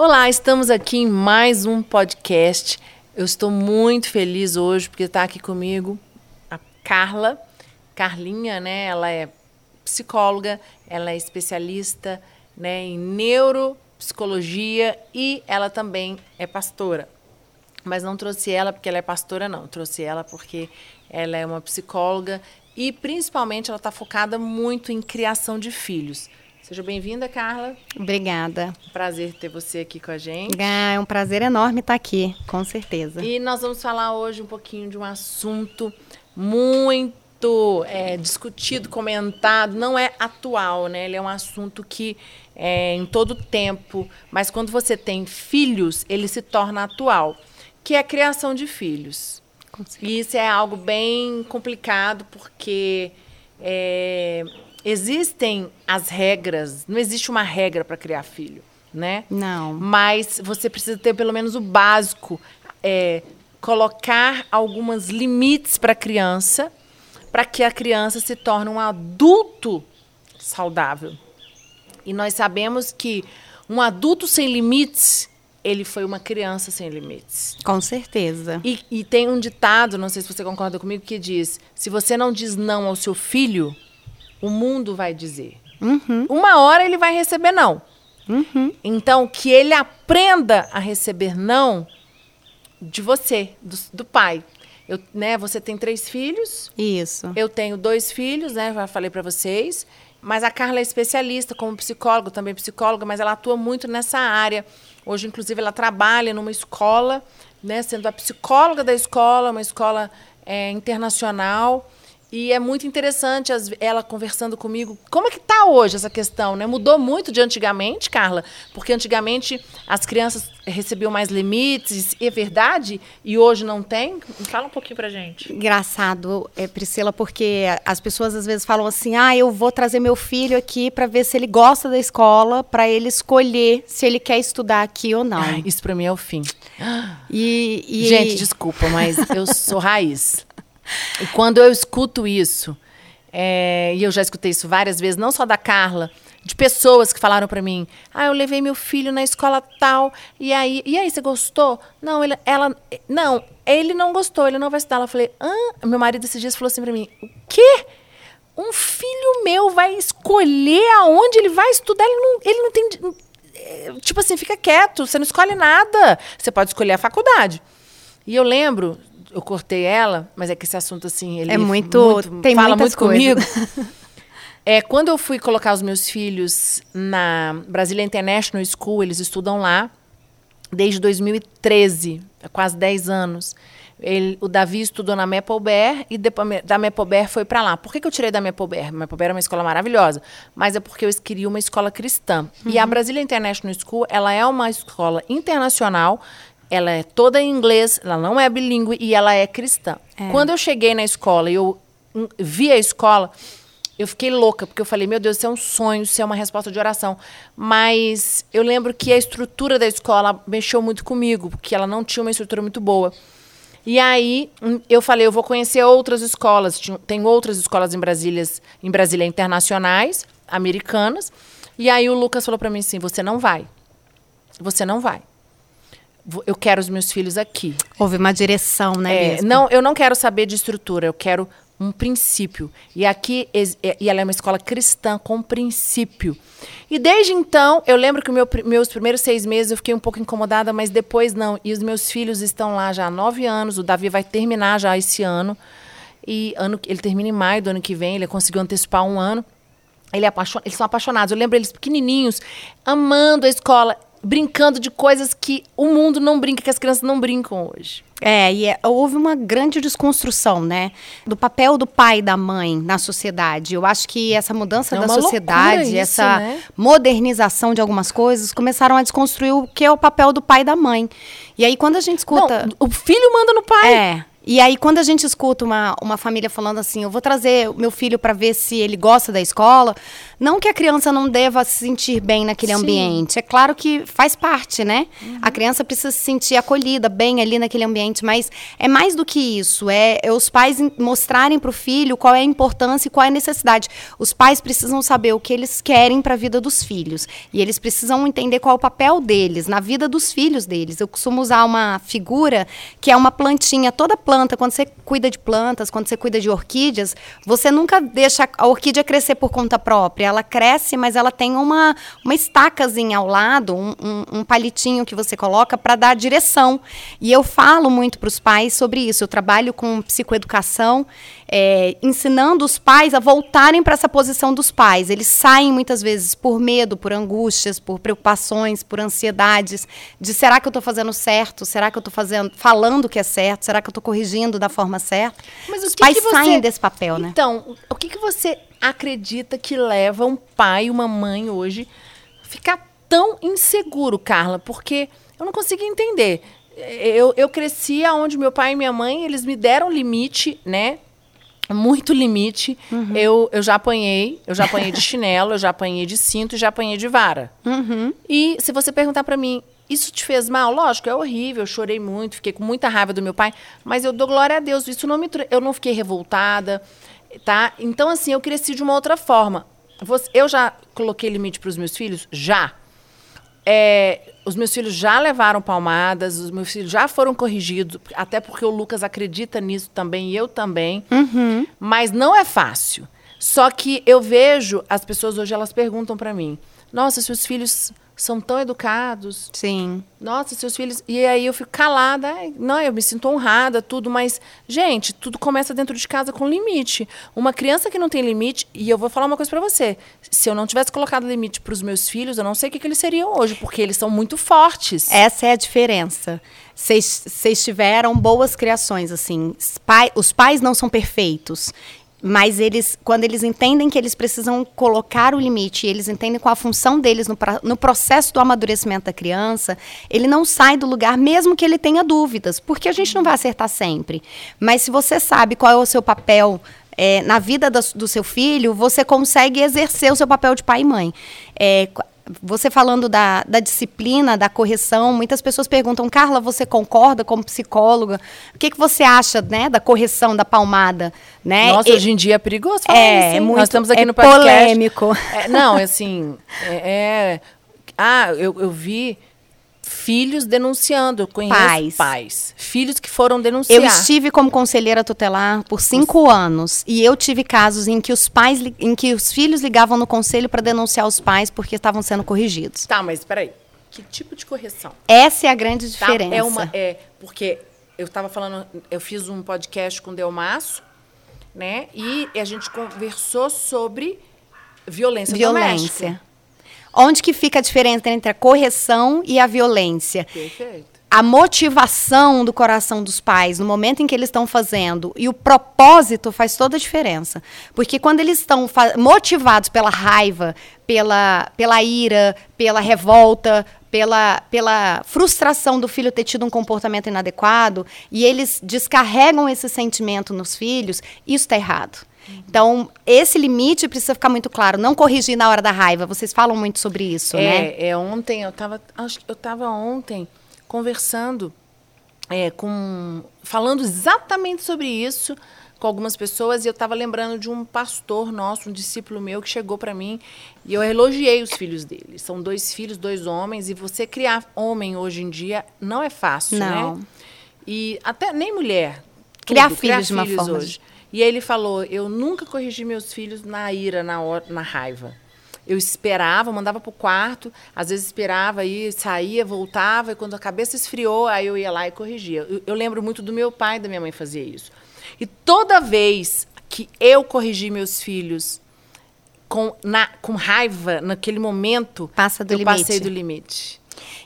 Olá, estamos aqui em mais um podcast. Eu estou muito feliz hoje porque está aqui comigo a Carla, Carlinha, né? Ela é psicóloga, ela é especialista né, em neuropsicologia e ela também é pastora. Mas não trouxe ela porque ela é pastora, não. Trouxe ela porque ela é uma psicóloga e principalmente ela está focada muito em criação de filhos. Seja bem-vinda, Carla. Obrigada. Prazer ter você aqui com a gente. Ah, é um prazer enorme estar aqui, com certeza. E nós vamos falar hoje um pouquinho de um assunto muito é, discutido, comentado, não é atual, né? Ele é um assunto que é em todo tempo, mas quando você tem filhos, ele se torna atual, que é a criação de filhos. E isso é algo bem complicado, porque é, existem as regras, não existe uma regra para criar filho, né? Não. Mas você precisa ter pelo menos o básico, é, colocar alguns limites para a criança, para que a criança se torne um adulto saudável. E nós sabemos que um adulto sem limites, ele foi uma criança sem limites. Com certeza. E, e tem um ditado, não sei se você concorda comigo, que diz: se você não diz não ao seu filho, o mundo vai dizer. Uhum. Uma hora ele vai receber não. Uhum. Então, que ele aprenda a receber não de você, do, do pai. Eu, né, você tem três filhos. Isso. Eu tenho dois filhos, né? Já falei para vocês. Mas a Carla é especialista como psicóloga, também psicóloga, mas ela atua muito nessa área. Hoje, inclusive, ela trabalha numa escola, né, sendo a psicóloga da escola, uma escola é, internacional. E é muito interessante as, ela conversando comigo. Como é que está hoje essa questão? Né? Mudou muito de antigamente, Carla? Porque antigamente as crianças recebiam mais limites, é verdade? E hoje não tem? Fala um pouquinho pra gente. Engraçado, é, Priscila, porque as pessoas às vezes falam assim: ah, eu vou trazer meu filho aqui para ver se ele gosta da escola, para ele escolher se ele quer estudar aqui ou não. Ai, isso para mim é o fim. E, e... Gente, desculpa, mas eu sou raiz. E quando eu escuto isso, é, e eu já escutei isso várias vezes, não só da Carla, de pessoas que falaram para mim: "Ah, eu levei meu filho na escola tal, e aí, e aí você gostou?" Não, ele, ela, não, ele não gostou, ele não vai estudar. Eu falei: "Ah, meu marido esses dias falou assim para mim: "O quê? Um filho meu vai escolher aonde ele vai estudar? Ele não, ele não tem tipo assim, fica quieto, você não escolhe nada. Você pode escolher a faculdade." E eu lembro, eu cortei ela, mas é que esse assunto assim, ele é muito, muito tem fala muito comigo. é, quando eu fui colocar os meus filhos na Brasília International School, eles estudam lá desde 2013, há quase 10 anos. Ele, o Davi estudou na Maplebear e depois da Maplebear foi para lá. Por que, que, eu tirei da Maplebear? Maplebear é uma escola maravilhosa, mas é porque eu queria uma escola cristã. Uhum. E a Brasília International School, ela é uma escola internacional ela é toda em inglês, ela não é bilíngue e ela é cristã. É. Quando eu cheguei na escola e eu vi a escola, eu fiquei louca, porque eu falei, meu Deus, isso é um sonho, isso é uma resposta de oração. Mas eu lembro que a estrutura da escola mexeu muito comigo, porque ela não tinha uma estrutura muito boa. E aí hum, eu falei, eu vou conhecer outras escolas. Tem outras escolas em Brasília, em Brasília internacionais, americanas. E aí o Lucas falou para mim assim: você não vai. Você não vai eu quero os meus filhos aqui. Houve uma direção, né? É, não, eu não quero saber de estrutura, eu quero um princípio. E aqui é, e ela é uma escola cristã com princípio. E desde então, eu lembro que meu, meus primeiros seis meses eu fiquei um pouco incomodada, mas depois não. E os meus filhos estão lá já há nove anos. O Davi vai terminar já esse ano. E ano, ele termina em maio do ano que vem. Ele conseguiu antecipar um ano. Ele é apaixon, eles são apaixonados. Eu lembro eles pequenininhos, amando a escola brincando de coisas que o mundo não brinca, que as crianças não brincam hoje. É, e é, houve uma grande desconstrução, né, do papel do pai e da mãe na sociedade. Eu acho que essa mudança é da sociedade, isso, essa né? modernização de algumas coisas, começaram a desconstruir o que é o papel do pai e da mãe. E aí, quando a gente escuta. Não, o filho manda no pai. É. E aí, quando a gente escuta uma, uma família falando assim, eu vou trazer meu filho para ver se ele gosta da escola, Não que a criança não deva se sentir bem naquele Sim. ambiente. É claro que faz parte, né? Uhum. A criança precisa se sentir acolhida, bem ali naquele ambiente, mas é mais do que isso. É, é os pais mostrarem para o filho qual é a importância e qual é a necessidade. Os pais precisam saber o que eles querem para a vida dos filhos. E eles precisam entender qual é o papel deles na vida dos filhos deles. Eu costumo usar uma figura que é uma plantinha. Toda planta, quando você cuida de plantas, quando você cuida de orquídeas, você nunca deixa a orquídea crescer por conta própria. Ela cresce, mas ela tem uma, uma estacazinha ao lado, um, um, um palitinho que você coloca para dar direção. E eu falo muito para os pais sobre isso. Eu trabalho com psicoeducação, é, ensinando os pais a voltarem para essa posição dos pais. Eles saem muitas vezes por medo, por angústias, por preocupações, por ansiedades, de será que eu estou fazendo certo? Será que eu estou fazendo, falando o que é certo? Será que eu estou corrigindo da forma certa? Mas os que pais que você... saem desse papel, né? Então, o que, que você acredita que leva um pai, uma mãe hoje ficar tão inseguro, Carla? Porque eu não consigo entender. Eu, eu cresci onde meu pai e minha mãe, eles me deram limite, né? Muito limite. Uhum. Eu, eu já apanhei, eu já apanhei de chinelo, eu já apanhei de cinto e já apanhei de vara. Uhum. E se você perguntar para mim, isso te fez mal? Lógico, é horrível, eu chorei muito, fiquei com muita raiva do meu pai, mas eu dou glória a Deus, isso não me eu não fiquei revoltada, tá? Então assim, eu cresci de uma outra forma. Eu já coloquei limite para os meus filhos? Já. É, os meus filhos já levaram palmadas, os meus filhos já foram corrigidos, até porque o Lucas acredita nisso também e eu também. Uhum. Mas não é fácil. Só que eu vejo as pessoas hoje elas perguntam para mim: "Nossa, seus filhos são tão educados. Sim. Nossa, seus filhos. E aí eu fico calada. Não, eu me sinto honrada, tudo, mas, gente, tudo começa dentro de casa com limite. Uma criança que não tem limite, e eu vou falar uma coisa para você: se eu não tivesse colocado limite para os meus filhos, eu não sei o que, que eles seriam hoje, porque eles são muito fortes. Essa é a diferença. Vocês tiveram boas criações, assim. Pai, os pais não são perfeitos. Mas eles, quando eles entendem que eles precisam colocar o limite, eles entendem qual a função deles no, no, processo do amadurecimento da criança, ele não sai do lugar, mesmo que ele tenha dúvidas, porque a gente não vai acertar sempre. Mas se você sabe qual é o seu papel é, na vida do, do, seu filho, você consegue exercer o seu papel de pai e mãe. É, você falando da, da disciplina, da correção, muitas pessoas perguntam, Carla, você concorda como psicóloga? O que, que você acha né, da correção, da palmada? Né? Nossa, e, hoje em dia é perigoso falar é, isso. Muito, Nós estamos aqui é no podcast. polêmico. É, não, assim, é, é, Ah, eu, eu vi filhos denunciando. Eu conheço pais. pais. Filhos que foram denunciar. Eu estive como conselheira tutelar por cinco Você... anos. E eu tive casos em que os pais, em que os filhos ligavam no conselho para denunciar os pais porque estavam sendo corrigidos. Tá, mas peraí. Que tipo de correção? Essa é a grande diferença. Tá, é uma. É, porque eu estava falando, eu fiz um podcast com o Delmaço, né? E a gente conversou sobre violência, violência. doméstica. Onde que fica a diferença entre a correção e a violência? Perfeito. A motivação do coração dos pais no momento em que eles estão fazendo e o propósito faz toda a diferença. Porque quando eles estão motivados pela raiva, pela, pela ira, pela revolta, pela, pela frustração do filho ter tido um comportamento inadequado, e eles descarregam esse sentimento nos filhos, isso está errado. Então, esse limite precisa ficar muito claro. Não corrigir na hora da raiva. Vocês falam muito sobre isso, é, né? É, ontem, eu estava acho eu estava ontem conversando é, com. falando exatamente sobre isso com algumas pessoas e eu estava lembrando de um pastor nosso, um discípulo meu que chegou para mim e eu elogiei os filhos dele. São dois filhos, dois homens e você criar homem hoje em dia não é fácil, não. né? E até nem mulher. Criar tudo, filhos criar de uma filhos forma hoje. E ele falou: Eu nunca corrigi meus filhos na ira, na, hora, na raiva. Eu esperava, mandava para o quarto, às vezes esperava aí, saía, voltava, e quando a cabeça esfriou, aí eu ia lá e corrigia. Eu, eu lembro muito do meu pai e da minha mãe fazer isso. E toda vez que eu corrigi meus filhos com, na, com raiva, naquele momento, Passa do eu limite. passei do limite.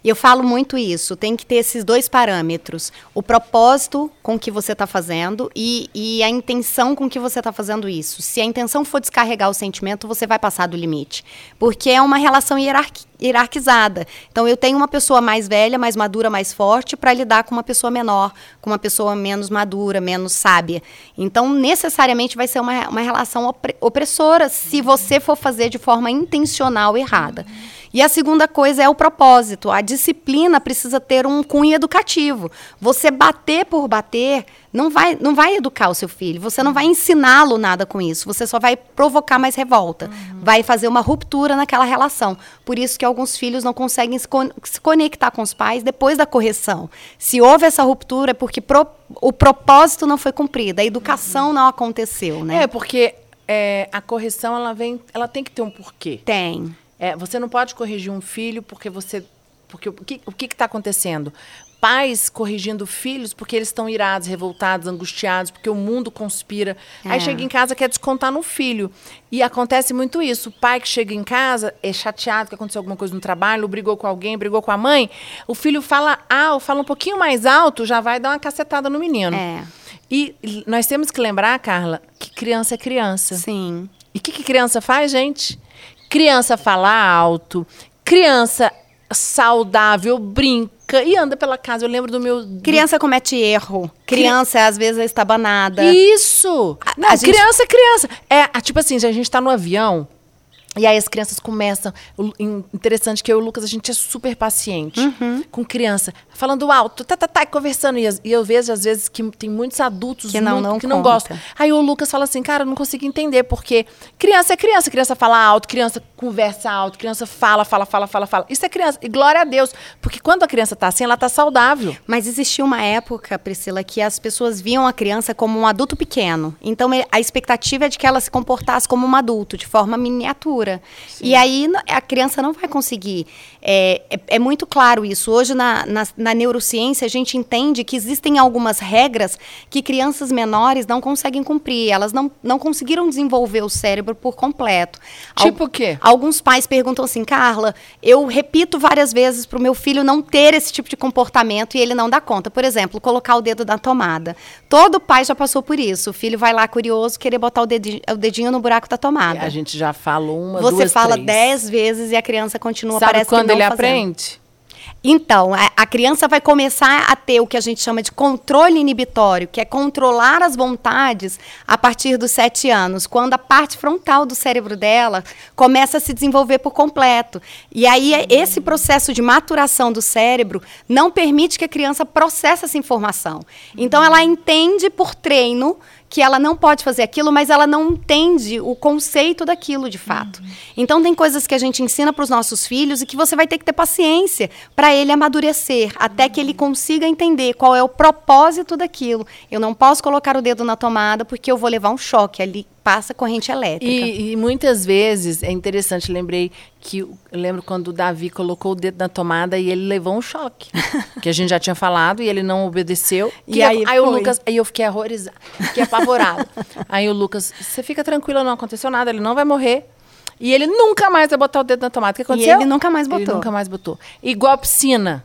E eu falo muito isso, tem que ter esses dois parâmetros. O propósito com que você está fazendo e, e a intenção com que você está fazendo isso. Se a intenção for descarregar o sentimento, você vai passar do limite. Porque é uma relação hierarquizada. Então, eu tenho uma pessoa mais velha, mais madura, mais forte, para lidar com uma pessoa menor, com uma pessoa menos madura, menos sábia. Então, necessariamente vai ser uma, uma relação opressora se você for fazer de forma intencional errada. E a segunda coisa é o propósito. A disciplina precisa ter um cunho educativo. Você bater por bater não vai, não vai educar o seu filho. Você não vai ensiná-lo nada com isso. Você só vai provocar mais revolta. Uhum. Vai fazer uma ruptura naquela relação. Por isso que alguns filhos não conseguem se, con se conectar com os pais depois da correção. Se houve essa ruptura é porque pro o propósito não foi cumprido, a educação uhum. não aconteceu, né? É porque é, a correção ela vem, ela tem que ter um porquê. Tem. É, você não pode corrigir um filho porque você. Porque o que o está acontecendo? Pais corrigindo filhos porque eles estão irados, revoltados, angustiados, porque o mundo conspira. É. Aí chega em casa quer descontar no filho. E acontece muito isso. O pai que chega em casa é chateado que aconteceu alguma coisa no trabalho, brigou com alguém, brigou com a mãe. O filho fala ah, fala um pouquinho mais alto, já vai dar uma cacetada no menino. É. E nós temos que lembrar, Carla, que criança é criança. Sim. E o que, que criança faz, gente? Criança fala alto, criança saudável, brinca e anda pela casa. Eu lembro do meu. Criança comete erro. Criança, Cri... às vezes, é estabanada. Isso! Não, a criança gente... é criança. É, tipo assim, a gente tá no avião. E aí as crianças começam. Interessante que eu e o Lucas, a gente é super paciente uhum. com criança. Falando alto, tá, tá, tá, conversando. E, eu vejo, às vezes, que tem muitos adultos que não, muito, não, que não gostam. Aí o Lucas fala assim, cara, eu não consigo entender, porque criança é criança, criança fala alto, criança conversa alto, criança fala, fala, fala, fala, fala. Isso é criança. E glória a Deus. Porque quando a criança tá assim, ela tá saudável. Mas existia uma época, Priscila, que as pessoas viam a criança como um adulto pequeno. Então a expectativa é de que ela se comportasse como um adulto, de forma miniatura. Sim. E aí a criança não vai conseguir. É, é, é muito claro isso. Hoje, na, na, na, neurociência, a gente entende que existem algumas regras que crianças menores não conseguem cumprir. Elas não, não conseguiram desenvolver o cérebro por completo. Tipo o quê? Alguns pais perguntam assim, Carla, eu repito várias vezes para o meu filho não ter esse tipo de comportamento e ele não dá conta. Por exemplo, colocar o dedo na tomada. Todo pai já passou por isso. O filho vai lá curioso, querer botar o dedinho, o dedinho no buraco da tomada. a gente já falou uma, Você duas, fala três. dez vezes e a criança continua, Sabe parece quando ele fazendo. aprende? Então, a, a, criança vai começar a ter o que a gente chama de controle inibitório, que é controlar as vontades a partir dos sete anos, quando a parte frontal do cérebro dela começa a se desenvolver por completo. E aí, esse processo de maturação do cérebro não permite que a criança processe essa informação. Então, ela entende por treino que ela não pode fazer aquilo, mas ela não entende o conceito daquilo de fato. Uhum. Então tem coisas que a gente ensina para os nossos filhos e que você vai ter que ter paciência para ele amadurecer, uhum. até que ele consiga entender qual é o propósito daquilo. Eu não posso colocar o dedo na tomada porque eu vou levar um choque ali passa corrente elétrica. E, e, muitas vezes, é interessante, lembrei que, eu lembro quando o Davi colocou o dedo na tomada e ele levou um choque. que a gente já tinha falado e ele não obedeceu. E aí, aí o Lucas, aí eu fiquei horrorizado, fiquei apavorado. aí o Lucas, você fica tranquila, não aconteceu nada, ele não vai morrer. E ele nunca mais vai botar o dedo na tomada. O que aconteceu? E ele nunca mais botou. Ele nunca mais botou. Igual a piscina.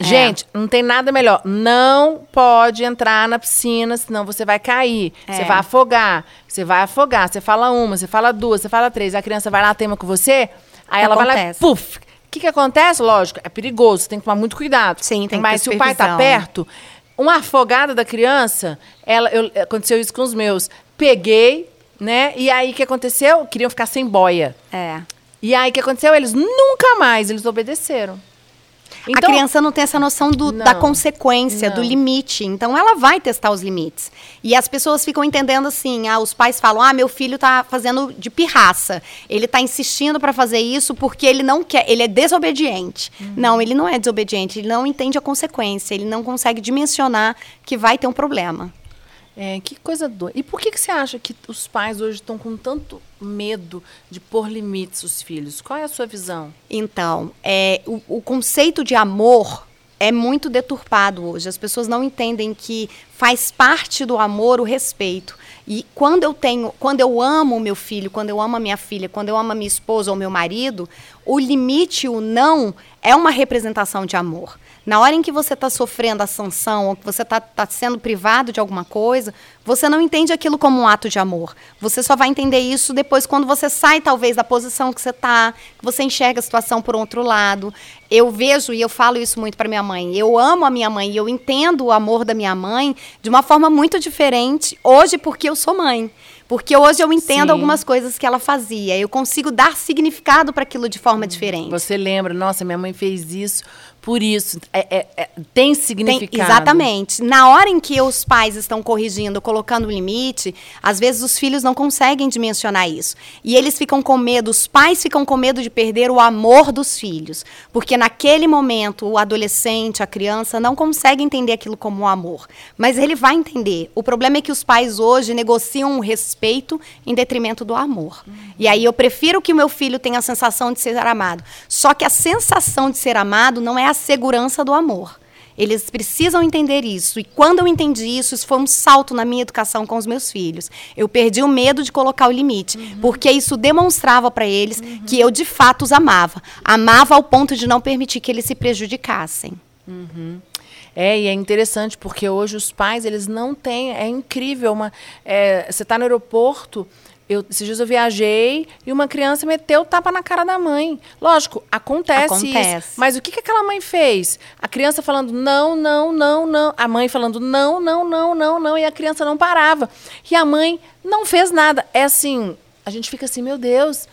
É. Gente, não tem nada melhor. Não pode entrar na piscina, senão você vai cair. É. Você vai afogar. Você vai afogar. Você fala uma, você fala duas, você fala três. A criança vai lá, teima com você. Aí ela vai lá puf. O que, que acontece? Lógico, é perigoso. Você tem que tomar muito cuidado. Sim, tem Mas se o pai tá perto, uma afogada da criança, ela, eu, aconteceu isso com os meus. Peguei, né? E aí o que aconteceu? Queriam ficar sem boia. É. E aí o que aconteceu? Eles nunca mais, eles obedeceram. Então, a criança não tem essa noção do, não, da consequência, não. do limite. Então, ela vai testar os limites. E as pessoas ficam entendendo assim: ah, os pais falam, ah, meu filho está fazendo de pirraça. Ele está insistindo para fazer isso porque ele não quer, ele é desobediente. Uhum. Não, ele não é desobediente, ele não entende a consequência, ele não consegue dimensionar que vai ter um problema. É, que coisa doida. E por que, que você acha que os pais hoje estão com tanto medo de pôr limites aos filhos? Qual é a sua visão? Então, é, o, o conceito de amor é muito deturpado hoje. As pessoas não entendem que faz parte do amor o respeito. E quando eu tenho, quando eu amo o meu filho, quando eu amo a minha filha, quando eu amo a minha esposa ou meu marido, o limite, o não, é uma representação de amor. Na hora em que você está sofrendo a sanção ou que você está tá sendo privado de alguma coisa, você não entende aquilo como um ato de amor. Você só vai entender isso depois quando você sai, talvez, da posição que você está, que você enxerga a situação por outro lado. Eu vejo e eu falo isso muito para minha mãe. Eu amo a minha mãe e eu entendo o amor da minha mãe de uma forma muito diferente hoje porque eu sou mãe. Porque hoje eu entendo Sim. algumas coisas que ela fazia. Eu consigo dar significado para aquilo de forma diferente. Você lembra, nossa, minha mãe fez isso por isso. É, é, é, tem significado. Tem, exatamente. Na hora em que os pais estão corrigindo, colocando o limite, às vezes os filhos não conseguem dimensionar isso. E eles ficam com medo, os pais ficam com medo de perder o amor dos filhos. Porque naquele momento, o adolescente, a criança, não consegue entender aquilo como amor. Mas ele vai entender. O problema é que os pais hoje negociam o respeito em detrimento do amor. Uhum. E aí eu prefiro que o meu filho tenha a sensação de ser amado. Só que a sensação de ser amado não é a segurança do amor. Eles precisam entender isso. E quando eu entendi isso, isso foi um salto na minha educação com os meus filhos. Eu perdi o medo de colocar o limite, uhum. porque isso demonstrava para eles uhum. que eu de fato os amava. Amava ao ponto de não permitir que eles se prejudicassem. Uhum. É, e é interessante porque hoje os pais, eles não têm. É incrível. Uma, é, você está no aeroporto, eu, esses dias eu viajei e uma criança meteu o tapa na cara da mãe. Lógico, acontece, acontece. isso. Mas o que, que aquela mãe fez? A criança falando não, não, não, não. A mãe falando não, não, não, não, não. E a criança não parava. E a mãe não fez nada. É assim, a gente fica assim, meu Deus.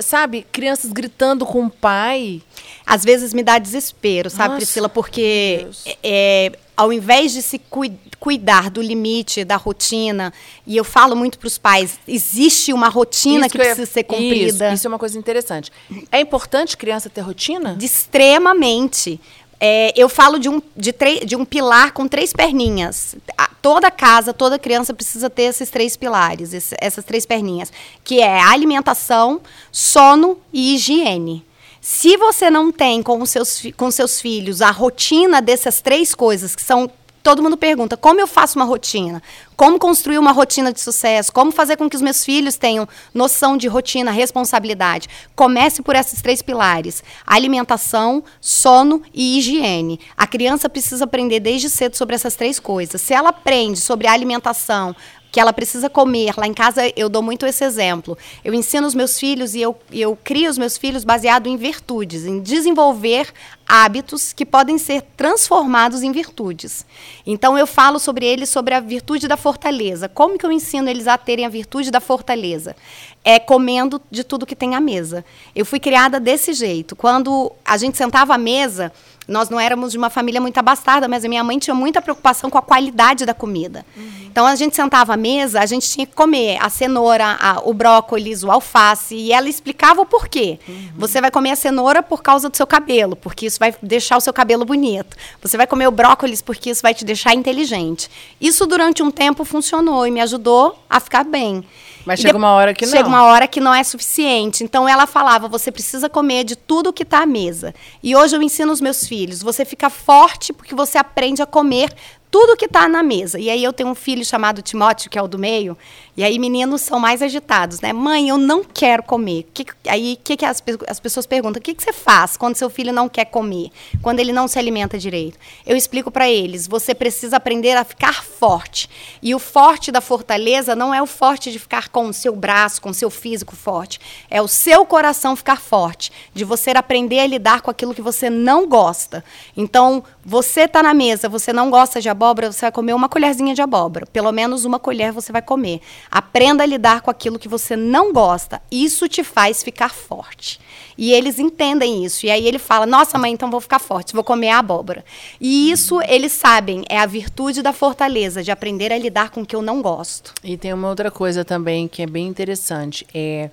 Sabe, crianças gritando com o pai. Às vezes me dá desespero, sabe, Nossa, Priscila? Porque é, ao invés de se cu cuidar do limite, da rotina, e eu falo muito para os pais, existe uma rotina isso que, que precisa ser cumprida. Isso, isso é uma coisa interessante. É importante criança ter rotina? De extremamente. É, eu falo de um, de, de um pilar com três perninhas. Toda casa, toda criança precisa ter esses três pilares, esse, essas três perninhas, que é alimentação, sono e higiene. Se você não tem com os seus, com seus filhos a rotina dessas três coisas, que são todo mundo pergunta: como eu faço uma rotina? Como construir uma rotina de sucesso? Como fazer com que os meus filhos tenham noção de rotina, responsabilidade? Comece por esses três pilares: alimentação, sono e higiene. A criança precisa aprender desde cedo sobre essas três coisas. Se ela aprende sobre alimentação, que ela precisa comer. Lá em casa eu dou muito esse exemplo. Eu ensino os meus filhos e eu, eu crio os meus filhos baseado em virtudes, em desenvolver hábitos que podem ser transformados em virtudes. Então eu falo sobre eles sobre a virtude da fortaleza. Como que eu ensino eles a terem a virtude da fortaleza? É comendo de tudo que tem à mesa. Eu fui criada desse jeito. Quando a gente sentava à mesa, nós não éramos de uma família muito abastada, mas a minha mãe tinha muita preocupação com a qualidade da comida. Uhum. Então a gente sentava à mesa, a gente tinha que comer a cenoura, a, o brócolis, o alface, e ela explicava o porquê. Uhum. Você vai comer a cenoura por causa do seu cabelo, porque isso vai deixar o seu cabelo bonito. Você vai comer o brócolis porque isso vai te deixar inteligente. Isso durante um tempo funcionou e me ajudou a ficar bem. Mas chega uma hora que não. Chega uma hora que não é suficiente. Então ela falava: você precisa comer de tudo que está à mesa. E hoje eu ensino os meus filhos: você fica forte porque você aprende a comer tudo que está na mesa. E aí eu tenho um filho chamado Timóteo, que é o do meio, e aí meninos são mais agitados, né? Mãe, eu não quero comer. Que, aí que, que as, as pessoas perguntam: o que, que você faz quando seu filho não quer comer? Quando ele não se alimenta direito? Eu explico para eles: você precisa aprender a ficar forte. E o forte da fortaleza não é o forte de ficar com o seu braço, com o seu físico forte. É o seu coração ficar forte. De você aprender a lidar com aquilo que você não gosta. Então, você está na mesa, você não gosta de abóbora, você vai comer uma colherzinha de abóbora. Pelo menos uma colher você vai comer. Aprenda a lidar com aquilo que você não gosta. Isso te faz ficar forte. E eles entendem isso. E aí ele fala: Nossa, mãe, então vou ficar forte, vou comer a abóbora. E isso eles sabem, é a virtude da fortaleza, de aprender a lidar com o que eu não gosto. E tem uma outra coisa também que é bem interessante: é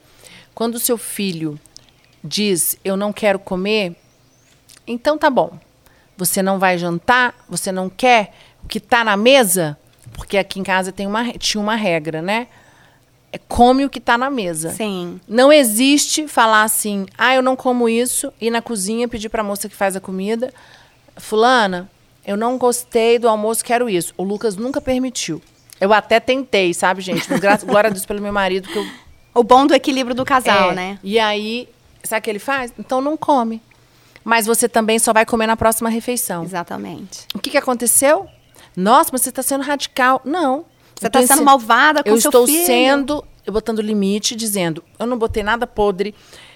quando o seu filho diz eu não quero comer, então tá bom você não vai jantar, você não quer o que está na mesa, porque aqui em casa tem uma, tinha uma regra, né? É come o que está na mesa. Sim. Não existe falar assim, ah, eu não como isso, ir na cozinha pedir para a moça que faz a comida, fulana, Eu não gostei do almoço, quero isso. O Lucas nunca permitiu. Eu até tentei, sabe, gente? Graças, glória a Deus pelo meu marido, que eu... O bom do equilíbrio do casal, é, né? E aí, sabe o que ele faz? Então não come. Mas você também só vai comer na próxima refeição. Exatamente. O que, que aconteceu? Nossa, mas você está sendo radical. Não. Você está sendo malvada com eu seu filho. Eu estou sendo, eu botando limite, dizendo, eu não botei nada podre,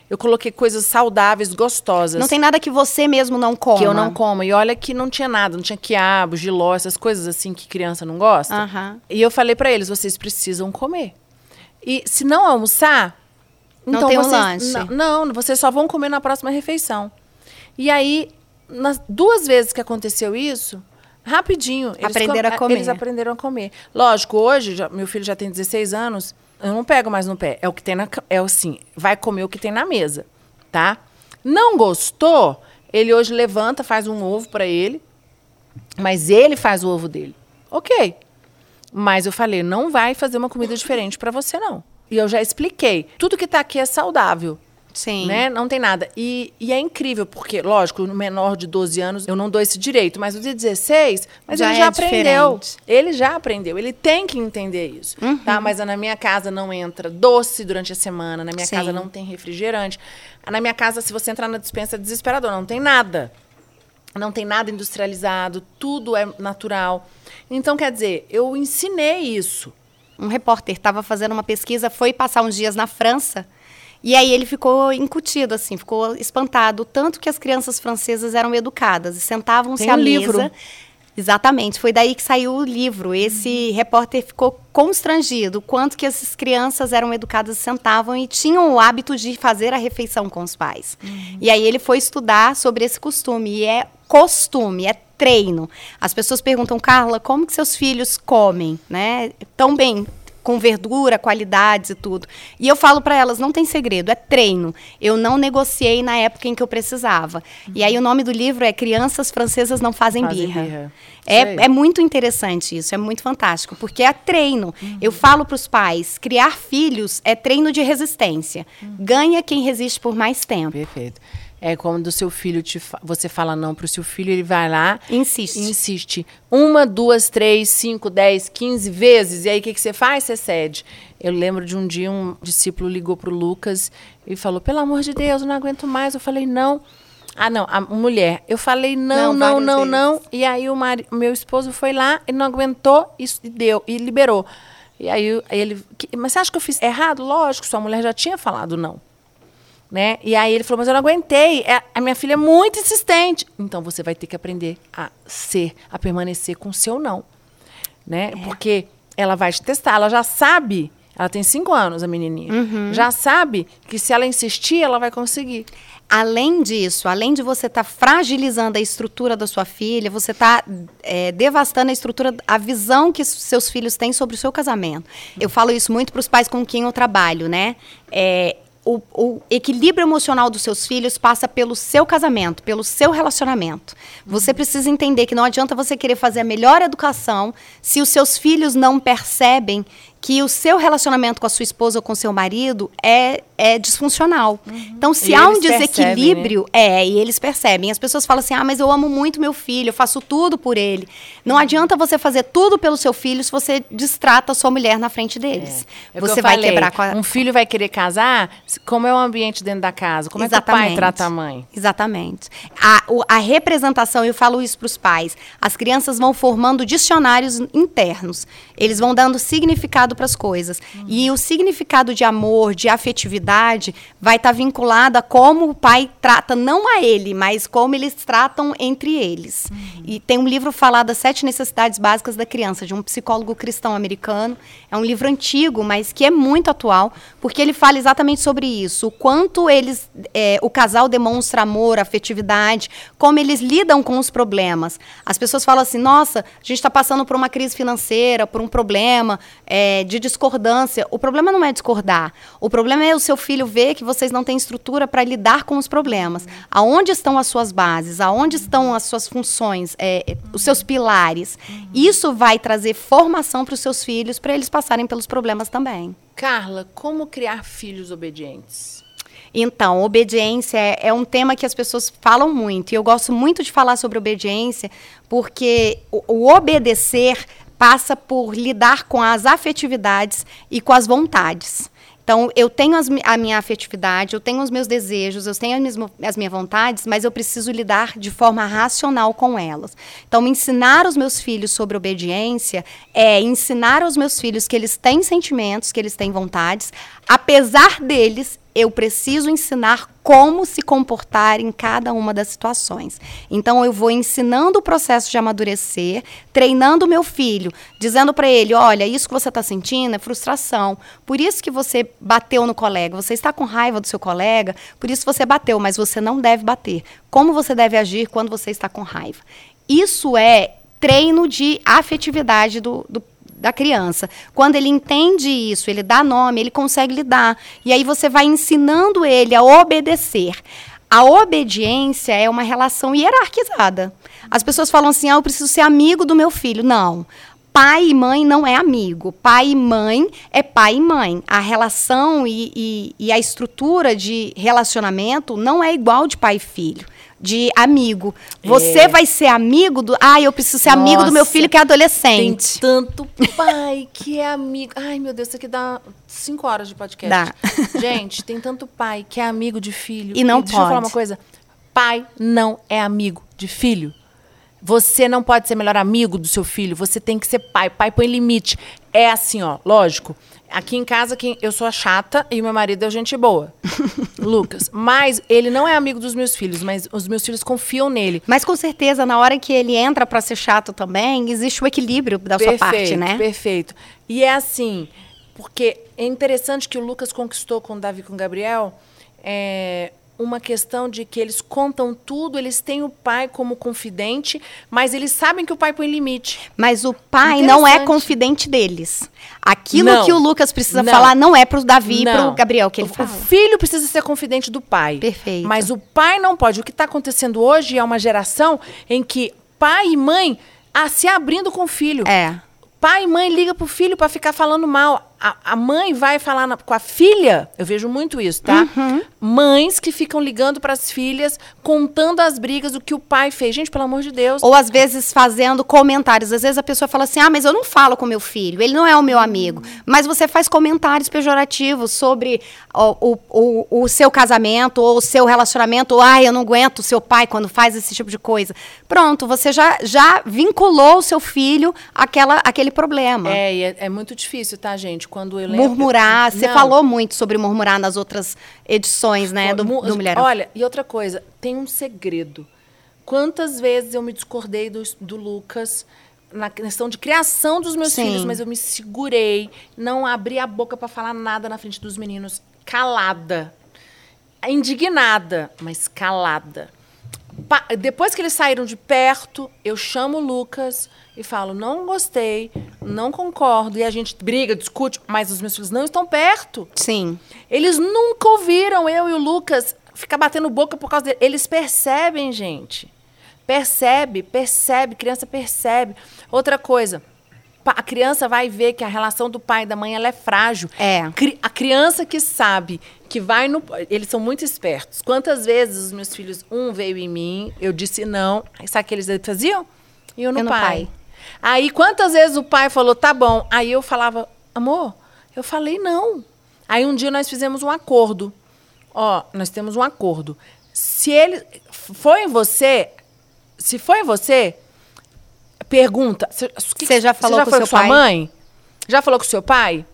eu coloquei coisas saudáveis, gostosas. Não tem nada que você mesmo não coma. Que eu não como. E olha que não tinha nada, não tinha quiabo, giló, essas coisas assim que criança não gosta. Uhum. E eu falei para eles, vocês precisam comer. E se não almoçar, não então tem vocês, um lanche. Não, não, vocês só vão comer na próxima refeição. E aí, nas duas vezes que aconteceu isso, rapidinho. Eles aprenderam a comer. Eles aprenderam a comer. Lógico, hoje, já, meu filho já tem 16 anos, eu não pego mais no pé. É o que tem na. É assim, vai comer o que tem na mesa, tá? Não gostou, ele hoje levanta, faz um ovo para ele, mas ele faz o ovo dele. Ok. Mas eu falei, não vai fazer uma comida diferente para você, não. E eu já expliquei. Tudo que está aqui é saudável. Sim. Né? Não tem nada. E, e, é incrível, porque, lógico, no menor de 12 anos eu não dou esse direito, mas o de 16, mas já ele já é aprendeu. Diferente. Ele já aprendeu, ele tem que entender isso. Uhum. Tá? Mas na minha casa não entra doce durante a semana, na minha Sim. casa não tem refrigerante. Na minha casa, se você entrar na dispensa, é desesperador, não tem nada. Não tem nada industrializado, tudo é natural. Então, quer dizer, eu ensinei isso. Um repórter estava fazendo uma pesquisa, foi passar uns dias na França. E aí ele ficou incutido, assim, ficou espantado, tanto que as crianças francesas eram educadas e sentavam-se à livro. mesa. Exatamente, foi daí que saiu o livro. Esse uhum. repórter ficou constrangido, quanto que essas crianças eram educadas, sentavam e tinham o hábito de fazer a refeição com os pais. Uhum. E aí ele foi estudar sobre esse costume, e é costume, é treino. As pessoas perguntam, Carla, como que seus filhos comem, né? Tão bem, com verdura, qualidades e tudo. E eu falo para elas, não tem segredo, é treino. Eu não negociei na época em que eu precisava. Uhum. E aí o nome do livro é Crianças Francesas Não Fazem, Fazem Birra. birra. É, é muito interessante isso, é muito fantástico, porque é treino. Uhum. Eu falo para os pais, criar filhos é treino de resistência. Uhum. Ganha quem resiste por mais tempo. Perfeito. É quando o seu filho te fa você fala não para o seu filho, ele vai lá insiste. insiste. Uma, duas, três, cinco, dez, quinze vezes. E aí o que, que você faz? Você cede. Eu lembro de um dia um discípulo ligou para o Lucas e falou: pelo amor de Deus, eu não aguento mais. Eu falei, não. Ah, não, a mulher. Eu falei não, não, não, não, não. E aí o mari, meu esposo foi lá e não aguentou e deu e liberou. E aí ele, mas você acha que eu fiz errado? Lógico, sua mulher já tinha falado não. Né? E aí ele falou, mas eu não aguentei. É, a minha filha é muito insistente. Então você vai ter que aprender a ser, a permanecer com o seu não. Né? É. Porque ela vai te testar, ela já sabe. Ela tem cinco anos, a menininha. Uhum. Já sabe que se ela insistir, ela vai conseguir. Além disso, além de você estar tá fragilizando a estrutura da sua filha, você está é, devastando a estrutura, a visão que seus filhos têm sobre o seu casamento. Eu falo isso muito para os pais com quem eu trabalho, né? É, o, o, equilíbrio emocional dos seus filhos passa pelo seu casamento, pelo seu relacionamento. Você precisa entender que não adianta você querer fazer a melhor educação se os seus filhos não percebem que o seu relacionamento com a sua esposa ou com seu marido é, é disfuncional. Uhum. Então, se e há um desequilíbrio, percebem, né? é, e eles percebem. As pessoas falam assim: ah, mas eu amo muito meu filho, eu faço tudo por ele. Não adianta você fazer tudo pelo seu filho se você distrata a sua mulher na frente deles. É. É você vai falei, quebrar com a... Um filho vai querer casar, como é o ambiente dentro da casa? Como Exatamente. é que o pai trata a mãe? Exatamente. A, o, a representação, eu falo isso para os pais, as crianças vão formando dicionários internos. Eles vão dando significado para as coisas. Uhum. E o significado de amor, de afetividade, vai estar tá vinculado a como o pai trata, não a ele, mas como eles tratam entre eles. Uhum. E tem um livro falado das sete necessidades básicas da criança, de um psicólogo cristão americano. É um livro antigo, mas que é muito atual, porque ele fala exatamente sobre isso. O quanto eles, é, o casal demonstra amor, afetividade, como eles lidam com os problemas. As pessoas falam assim, nossa, a gente está passando por uma crise financeira, por um problema é, de discordância. O problema não é discordar. O problema é o seu filho ver que vocês não têm estrutura para lidar com os problemas. Aonde estão as suas bases? Aonde estão as suas funções? É, os seus pilares? Isso vai trazer formação para os seus filhos para eles passarem pelos problemas também. Carla, como criar filhos obedientes? Então, obediência é, é, um tema que as pessoas falam muito. E eu gosto muito de falar sobre obediência, porque o, o obedecer passa por lidar com as afetividades e com as vontades. Então, eu tenho as, a minha afetividade, eu tenho os meus desejos, eu tenho as minhas, as minhas vontades, mas eu preciso lidar de forma racional com elas. Então, ensinar os meus filhos sobre obediência é ensinar aos meus filhos que eles têm sentimentos, que eles têm vontades, apesar deles, eu preciso ensinar como se comportar em cada uma das situações. Então eu vou ensinando o processo de amadurecer, treinando meu filho, dizendo para ele, olha, isso que você está sentindo é frustração. Por isso que você bateu no colega. Você está com raiva do seu colega, por isso você bateu, mas você não deve bater. Como você deve agir quando você está com raiva? Isso é treino de afetividade do, do da criança. Quando ele entende isso, ele dá nome, ele consegue lidar. E aí você vai ensinando ele a obedecer. A obediência é uma relação hierarquizada. As pessoas falam assim: ah, eu preciso ser amigo do meu filho. Não. Pai e mãe não é amigo. Pai e mãe é pai e mãe. A relação e, e, e a estrutura de relacionamento não é igual de pai e filho de amigo. Você é. vai ser amigo do. Ah, eu preciso ser Nossa, amigo do meu filho que é adolescente. Tem tanto pai que é amigo. Ai, meu Deus, isso aqui dá cinco horas de podcast. Dá. Gente, tem tanto pai que é amigo de filho. E não e deixa pode. eu falar uma coisa. Pai não é amigo de filho. Você não pode ser melhor amigo do seu filho. Você tem que ser pai. Pai põe limite. É assim, ó. Lógico. Aqui em casa, quem, eu sou a chata e meu marido é gente boa. Lucas. Mas ele não é amigo dos meus filhos, mas os meus filhos confiam nele. Mas com certeza, na hora que ele entra para ser chato também, existe o equilíbrio da perfeito, sua parte, né? Perfeito. E é assim, porque é interessante que o Lucas conquistou com o Davi e com o Gabriel. É, uma questão de que eles contam tudo, eles têm o pai como confidente, mas eles sabem que o pai põe limite. Mas o pai não é confidente deles. Aquilo não, que o Lucas precisa não, falar não é para o Davi e para o Gabriel que ele o, fala. O filho precisa ser confidente do pai. Perfeito. Mas o pai não pode. O que está acontecendo hoje é uma geração em que pai e mãe ah, se abrindo com o filho. É. Pai e mãe liga pro filho para ficar falando mal a, a mãe vai falar na, com a filha, eu vejo muito isso, tá? Uhum. Mães que ficam ligando para as filhas, contando as brigas, o que o pai fez. Gente, pelo amor de Deus. Ou às vezes fazendo comentários. Às vezes a pessoa fala assim: ah, mas eu não falo com meu filho, ele não é o meu amigo. Mas você faz comentários pejorativos sobre o, o, o, o seu casamento ou o seu relacionamento. Ou, ah, eu não aguento o seu pai quando faz esse tipo de coisa. Pronto, você já, já vinculou o seu filho àquela, àquele problema. É, é, é muito difícil, tá, gente? Quando eu lembro. Murmurar. Você falou muito sobre murmurar nas outras edições, né, do, do Mulher. Olha, e outra coisa, tem um segredo. Quantas vezes eu me discordei do, do Lucas na questão de criação dos meus Sim. filhos, mas eu me segurei, não abri a boca para falar nada na frente dos meninos, calada, indignada, mas calada. Depois que eles saíram de perto, eu chamo o Lucas, e falo, não gostei, não concordo, e a gente briga, discute, mas os meus filhos não estão perto. Sim. Eles nunca ouviram eu e o Lucas ficar batendo boca por causa dele. Eles percebem, gente. Percebe, percebe, criança percebe. Outra coisa, a criança vai ver que a relação do pai e da mãe ela é frágil. É. A criança que sabe que vai no. Eles são muito espertos. Quantas vezes os meus filhos, um veio em mim, eu disse não. Aí sabe o que eles faziam? E eu no, eu pai. no pai. Aí quantas vezes o pai falou, tá bom. Aí eu falava, amor, eu falei não. Aí um dia nós fizemos um acordo. Ó, nós temos um acordo. Se ele foi em você, se foi em você, pergunta. Você já falou você já com seu sua pai? mãe? Já falou com seu pai?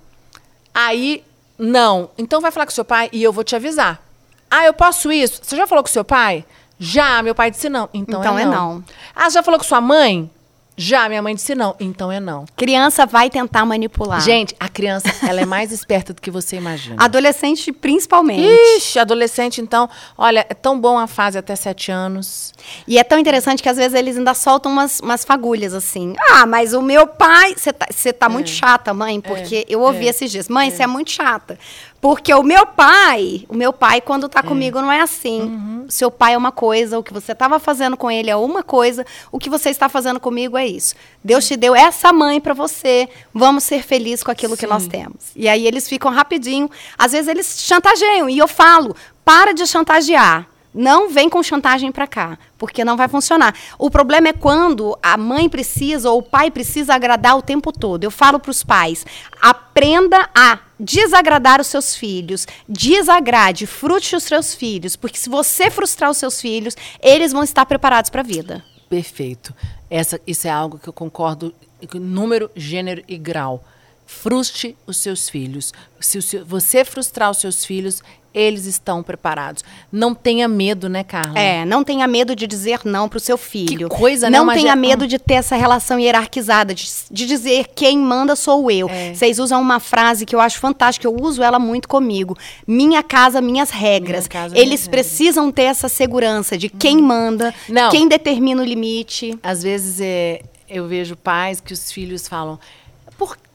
Aí, não. Então vai falar com seu pai e eu vou te avisar. Ah, eu posso isso? Você já falou com seu pai? Já, meu pai disse não. Então, então é, não. é não. Ah, já falou com sua mãe? Já, minha mãe disse não, então é não. Criança vai tentar manipular. Gente, a criança, ela é mais esperta do que você imagina. Adolescente, principalmente. Ixi, adolescente, então, olha, é tão bom a fase até sete anos. E é tão interessante que às vezes eles ainda soltam umas, umas fagulhas assim. Ah, mas o meu pai. Você tá, tá é. muito chata, mãe, porque é, eu ouvi é, esses dias. Mãe, você é. é muito chata. Porque o meu pai, o meu pai, quando tá é. comigo, não é assim. Uhum. Seu pai é uma coisa, o que você estava fazendo com ele é uma coisa, o que você está fazendo comigo é isso. Deus te deu essa mãe para você, vamos ser felizes com aquilo Sim. que nós temos. E aí eles ficam rapidinho, às vezes eles chantageiam, e eu falo, para de chantagear. Não vem com chantagem para cá, porque não vai funcionar. O problema é quando a mãe precisa ou o pai precisa agradar o tempo todo. Eu falo para os pais: aprenda a desagradar os seus filhos, desagrade, frute os seus filhos, porque se você frustrar os seus filhos, eles vão estar preparados para a vida. Perfeito. Essa, isso é algo que eu concordo número, gênero e grau. Fruste os seus filhos. Se você frustrar os seus filhos, eles estão preparados. Não tenha medo, né, Carla? É, não tenha medo de dizer não para o seu filho. Que coisa, né? Não tenha medo de ter essa relação hierarquizada, de, de dizer quem manda sou eu. É. Vocês usam uma frase que eu acho fantástica, eu uso ela muito comigo. Minha casa, minhas regras. Casa, Eles precisam regras. ter essa segurança de quem hum. manda, não. quem determina o limite. Às vezes é, eu vejo pais que os filhos falam: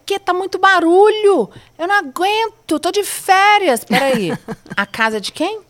quê? Tá muito barulho. Eu não aguento, tô de férias. Peraí. a casa é de quem?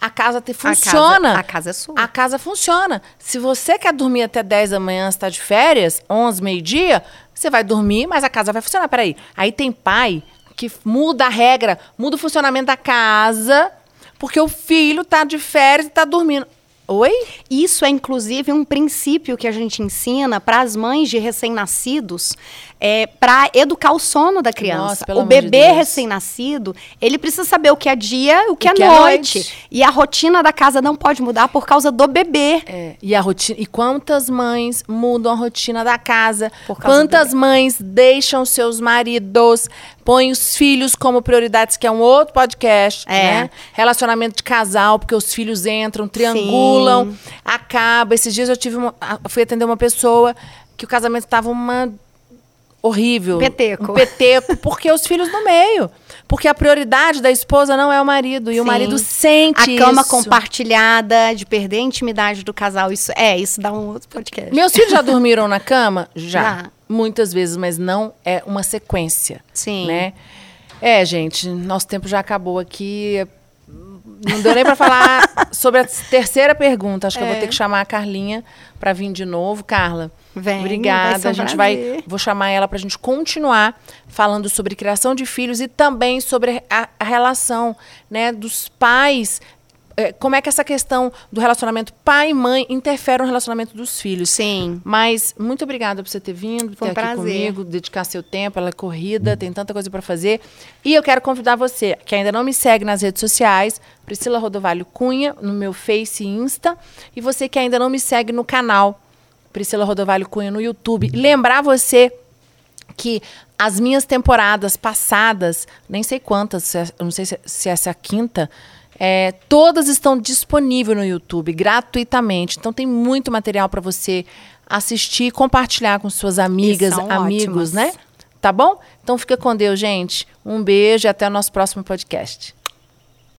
A casa te funciona. A casa, a casa, é sua. A casa funciona. Se você quer dormir até 10 da manhã, está de férias, 11, meio-dia, você vai dormir, mas a casa vai funcionar. Peraí. Aí tem pai que muda a regra, muda o funcionamento da casa, porque o filho tá de férias e tá dormindo. Oi? Isso é inclusive um princípio que a gente ensina para as mães de recém-nascidos é, para educar o sono da criança. Nossa, o bebê de recém-nascido, ele precisa saber o que é dia e o que, o é, que noite. é noite. E a rotina da casa não pode mudar por causa do bebê. É, e a rotina. E quantas mães mudam a rotina da casa? Quantas mães deixam seus maridos, põem os filhos como prioridades, que é um outro podcast, é. né? Relacionamento de casal, porque os filhos entram, triangulam, Sim. acaba. Esses dias eu tive uma, fui atender uma pessoa que o casamento estava uma horrível. Peteco. Um peteco, porque os filhos no meio. Porque a prioridade da esposa não é o marido. E Sim. o marido sente A cama compartilhada, de perder a intimidade do casal. Isso, é, isso dá um outro podcast. Meus filhos já dormiram na cama? Já. já. Muitas vezes, mas não é uma sequência. Sim. Né? É, gente, nosso tempo já acabou aqui. Não deu nem para falar sobre a terceira pergunta. Acho é. que eu vou é. ter que chamar a Carlinha para vir de novo. Carla, Vem, obrigada. Um a gente prazer. vai, vou chamar ela para a gente continuar falando sobre criação de filhos e também sobre a, a relação, né, dos pais é, como é que essa questão do relacionamento pai e mãe interfere no relacionamento dos filhos. Sim. Mas muito obrigada por você ter vindo, Foi ter um aqui prazer. comigo, dedicar seu tempo, ela é corrida, tem tanta coisa para fazer. E eu quero convidar você, que ainda não me segue nas redes sociais, Priscila Rodovalho Cunha, no meu Face e Insta, e você que ainda não me segue no canal Priscila Rodovalho Cunha no YouTube. Lembrar você que as minhas temporadas passadas, nem sei quantas, é, não sei se essa é a quinta, é, todas estão disponíveis no YouTube gratuitamente. Então tem muito material para você assistir e compartilhar com suas amigas, amigos, ótimas. né? Tá bom? Então fica com Deus, gente. Um beijo e até o nosso próximo podcast.